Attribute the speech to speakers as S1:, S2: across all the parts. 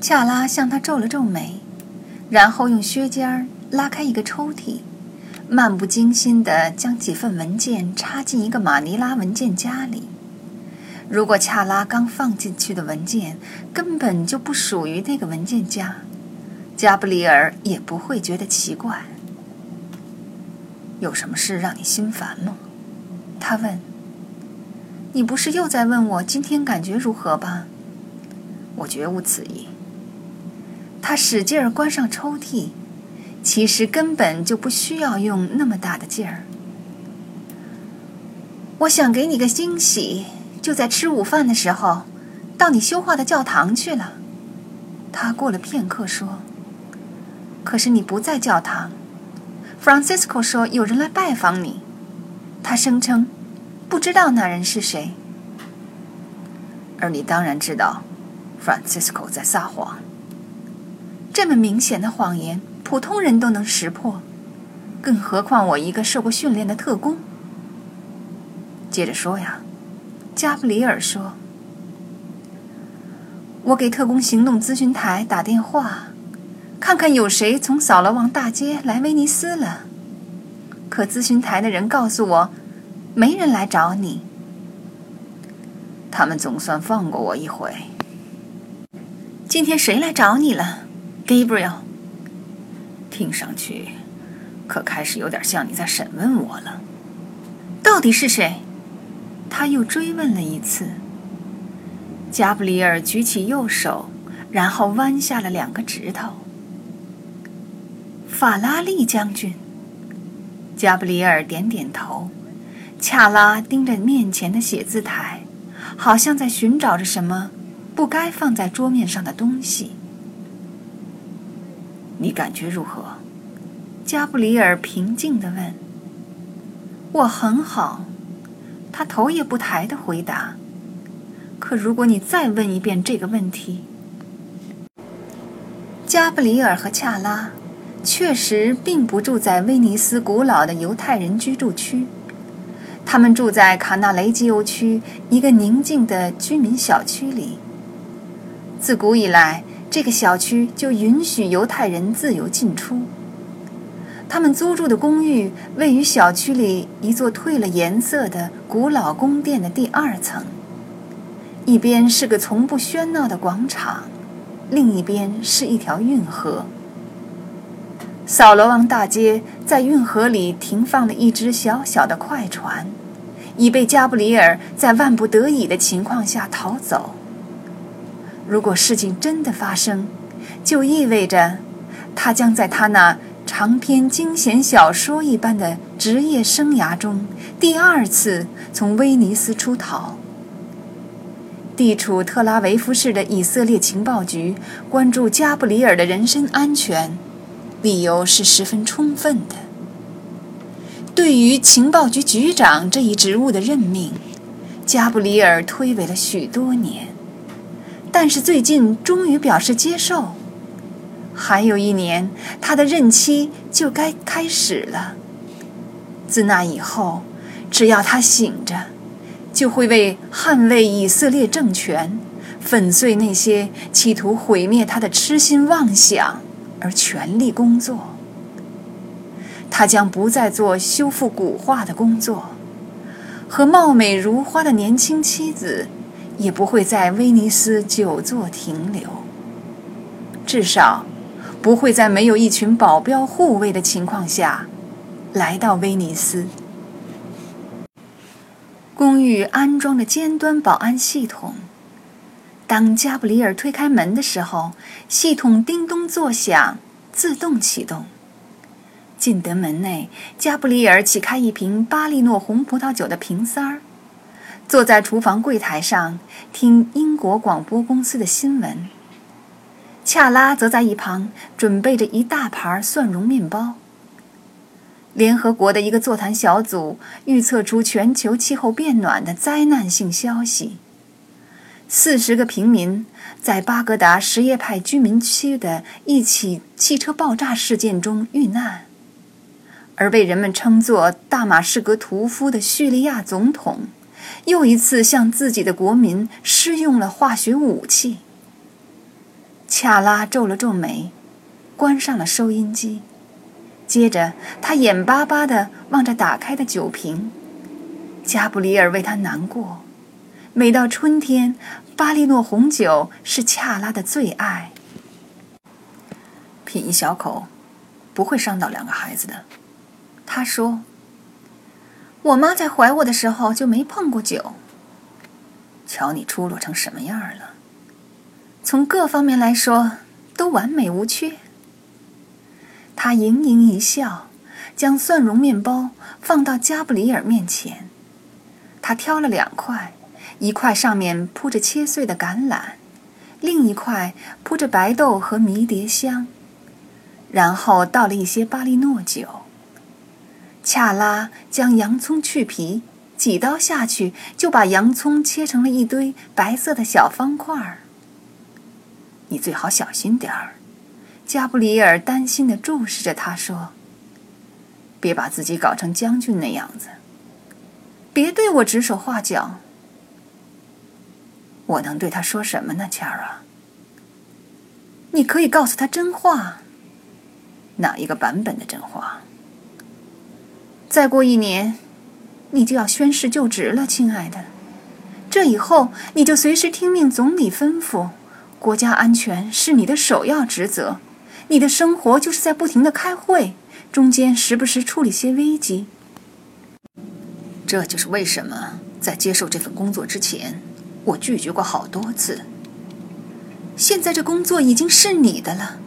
S1: 恰拉向他皱了皱眉，然后用靴尖儿拉开一个抽屉，漫不经心地将几份文件插进一个马尼拉文件夹里。如果恰拉刚放进去的文件根本就不属于那个文件夹，加布里尔也不会觉得奇怪。有什么事让你心烦吗？他问。你不是又在问我今天感觉如何吧？我绝无此意。他使劲儿关上抽屉，其实根本就不需要用那么大的劲儿。我想给你个惊喜，就在吃午饭的时候，到你修化的教堂去了。他过了片刻说：“可是你不在教堂。”Francisco 说有人来拜访你，他声称。不知道那人是谁，而你当然知道，Francisco 在撒谎。这么明显的谎言，普通人都能识破，更何况我一个受过训练的特工。接着说呀，加布里尔说：“我给特工行动咨询台打电话，看看有谁从扫罗王大街来威尼斯了。可咨询台的人告诉我。”没人来找你，他们总算放过我一回。今天谁来找你了，Gabriel？听上去可开始有点像你在审问我了。到底是谁？他又追问了一次。加布里尔举起右手，然后弯下了两个指头。法拉利将军。加布里尔点点头。恰拉盯着面前的写字台，好像在寻找着什么不该放在桌面上的东西。你感觉如何？加布里尔平静地问。我很好，他头也不抬地回答。可如果你再问一遍这个问题，加布里尔和恰拉确实并不住在威尼斯古老的犹太人居住区。他们住在卡纳雷基欧区一个宁静的居民小区里。自古以来，这个小区就允许犹太人自由进出。他们租住的公寓位于小区里一座褪了颜色的古老宫殿的第二层，一边是个从不喧闹的广场，另一边是一条运河。扫罗王大街在运河里停放了一只小小的快船。已被加布里尔在万不得已的情况下逃走。如果事情真的发生，就意味着他将在他那长篇惊险小说一般的职业生涯中第二次从威尼斯出逃。地处特拉维夫市的以色列情报局关注加布里尔的人身安全，理由是十分充分的。对于情报局局长这一职务的任命，加布里尔推诿了许多年，但是最近终于表示接受。还有一年，他的任期就该开始了。自那以后，只要他醒着，就会为捍卫以色列政权、粉碎那些企图毁灭他的痴心妄想而全力工作。他将不再做修复古画的工作，和貌美如花的年轻妻子也不会在威尼斯久坐停留。至少，不会在没有一群保镖护卫的情况下来到威尼斯。公寓安装着尖端保安系统。当加布里尔推开门的时候，系统叮咚作响，自动启动。进得门内，加布里尔启开一瓶巴利诺红葡萄酒的瓶塞儿，坐在厨房柜台上听英国广播公司的新闻。恰拉则在一旁准备着一大盘蒜蓉面包。联合国的一个座谈小组预测出全球气候变暖的灾难性消息。四十个平民在巴格达什叶派居民区的一起汽车爆炸事件中遇难。而被人们称作“大马士革屠夫”的叙利亚总统，又一次向自己的国民施用了化学武器。恰拉皱了皱眉，关上了收音机。接着，他眼巴巴地望着打开的酒瓶。加布里尔为他难过。每到春天，巴利诺红酒是恰拉的最爱。
S2: 品一小口，不会伤到两个孩子的。
S1: 他说：“我妈在怀我的时候就没碰过酒。
S2: 瞧你出落成什么样了。”
S1: 从各方面来说，都完美无缺。他盈盈一笑，将蒜蓉面包放到加布里尔面前。他挑了两块，一块上面铺着切碎的橄榄，另一块铺着白豆和迷迭香。然后倒了一些巴利诺酒。恰拉将洋葱去皮，几刀下去就把洋葱切成了一堆白色的小方块儿。你最好小心点儿，加布里尔担心地注视着他说：“别把自己搞成将军那样子，别对我指手画脚。”
S2: 我能对他说什么呢，恰尔？
S1: 你可以告诉他真话。
S2: 哪一个版本的真话？
S1: 再过一年，你就要宣誓就职了，亲爱的。这以后，你就随时听命总理吩咐。国家安全是你的首要职责，你的生活就是在不停的开会，中间时不时处理些危机。
S2: 这就是为什么在接受这份工作之前，我拒绝过好多次。
S1: 现在这工作已经是你的了，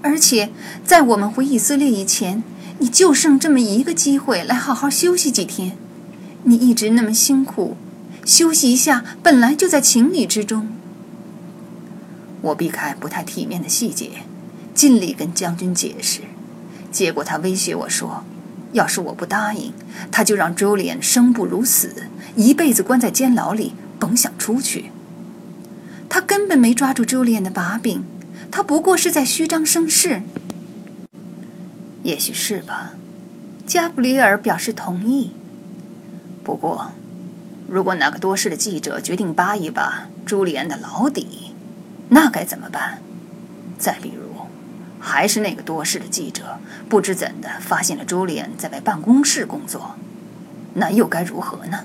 S1: 而且在我们回以色列以前，你就剩这么一个机会来好好休息几天。你一直那么辛苦，休息一下本来就在情理之中。
S2: 我避开不太体面的细节，尽力跟将军解释，结果他威胁我说：“要是我不答应，他就让朱利安生不如死，一辈子关在监牢里，甭想出去。”
S1: 他根本没抓住朱利安的把柄，他不过是在虚张声势。
S2: 也许是吧，
S1: 加布里尔表示同意。
S2: 不过，如果哪个多事的记者决定扒一扒朱利安的老底，那该怎么办？再比如，还是那个多事的记者，不知怎的发现了朱莉安在外办公室工作，那又该如何呢？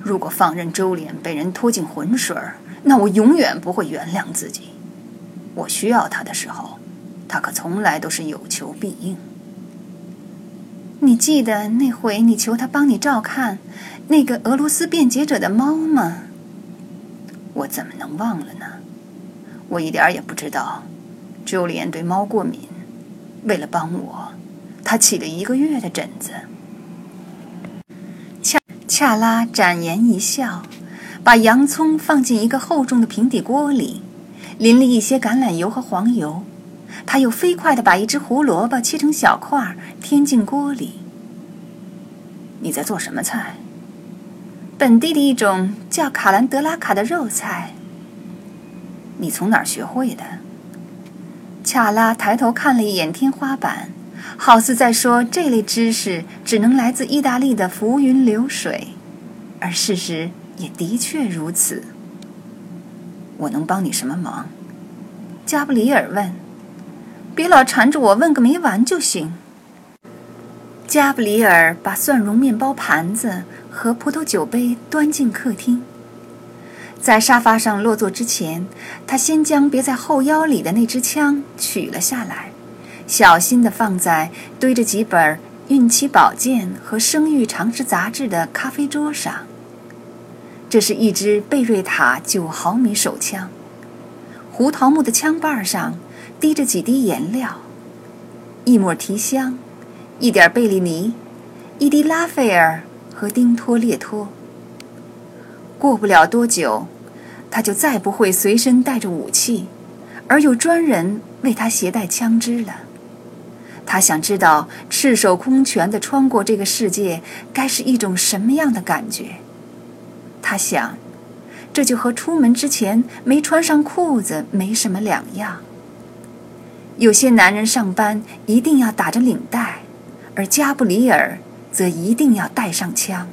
S2: 如果放任周莲被人拖进浑水，那我永远不会原谅自己。我需要他的时候，他可从来都是有求必应。
S1: 你记得那回你求他帮你照看那个俄罗斯辩解者的猫吗？
S2: 我怎么能忘了呢？我一点也不知道，朱莉安对猫过敏。为了帮我，他起了一个月的疹子。
S1: 恰恰拉展颜一笑，把洋葱放进一个厚重的平底锅里，淋了一些橄榄油和黄油。他又飞快地把一只胡萝卜切成小块，添进锅里。
S2: 你在做什么菜？
S1: 本地的一种叫卡兰德拉卡的肉菜。
S2: 你从哪儿学会的？
S1: 恰拉抬头看了一眼天花板，好似在说这类知识只能来自意大利的浮云流水，而事实也的确如此。
S2: 我能帮你什么忙？
S1: 加布里尔问。别老缠着我问个没完就行。加布里尔把蒜蓉面包盘子和葡萄酒杯端进客厅。在沙发上落座之前，他先将别在后腰里的那支枪取了下来，小心地放在堆着几本孕期保健和生育常识杂志的咖啡桌上。这是一支贝瑞塔九毫米手枪，胡桃木的枪把上滴着几滴颜料，一抹提香，一点贝利尼，一滴拉斐尔和丁托列托。过不了多久，他就再不会随身带着武器，而有专人为他携带枪支了。他想知道赤手空拳地穿过这个世界该是一种什么样的感觉。他想，这就和出门之前没穿上裤子没什么两样。有些男人上班一定要打着领带，而加布里尔则一定要带上枪。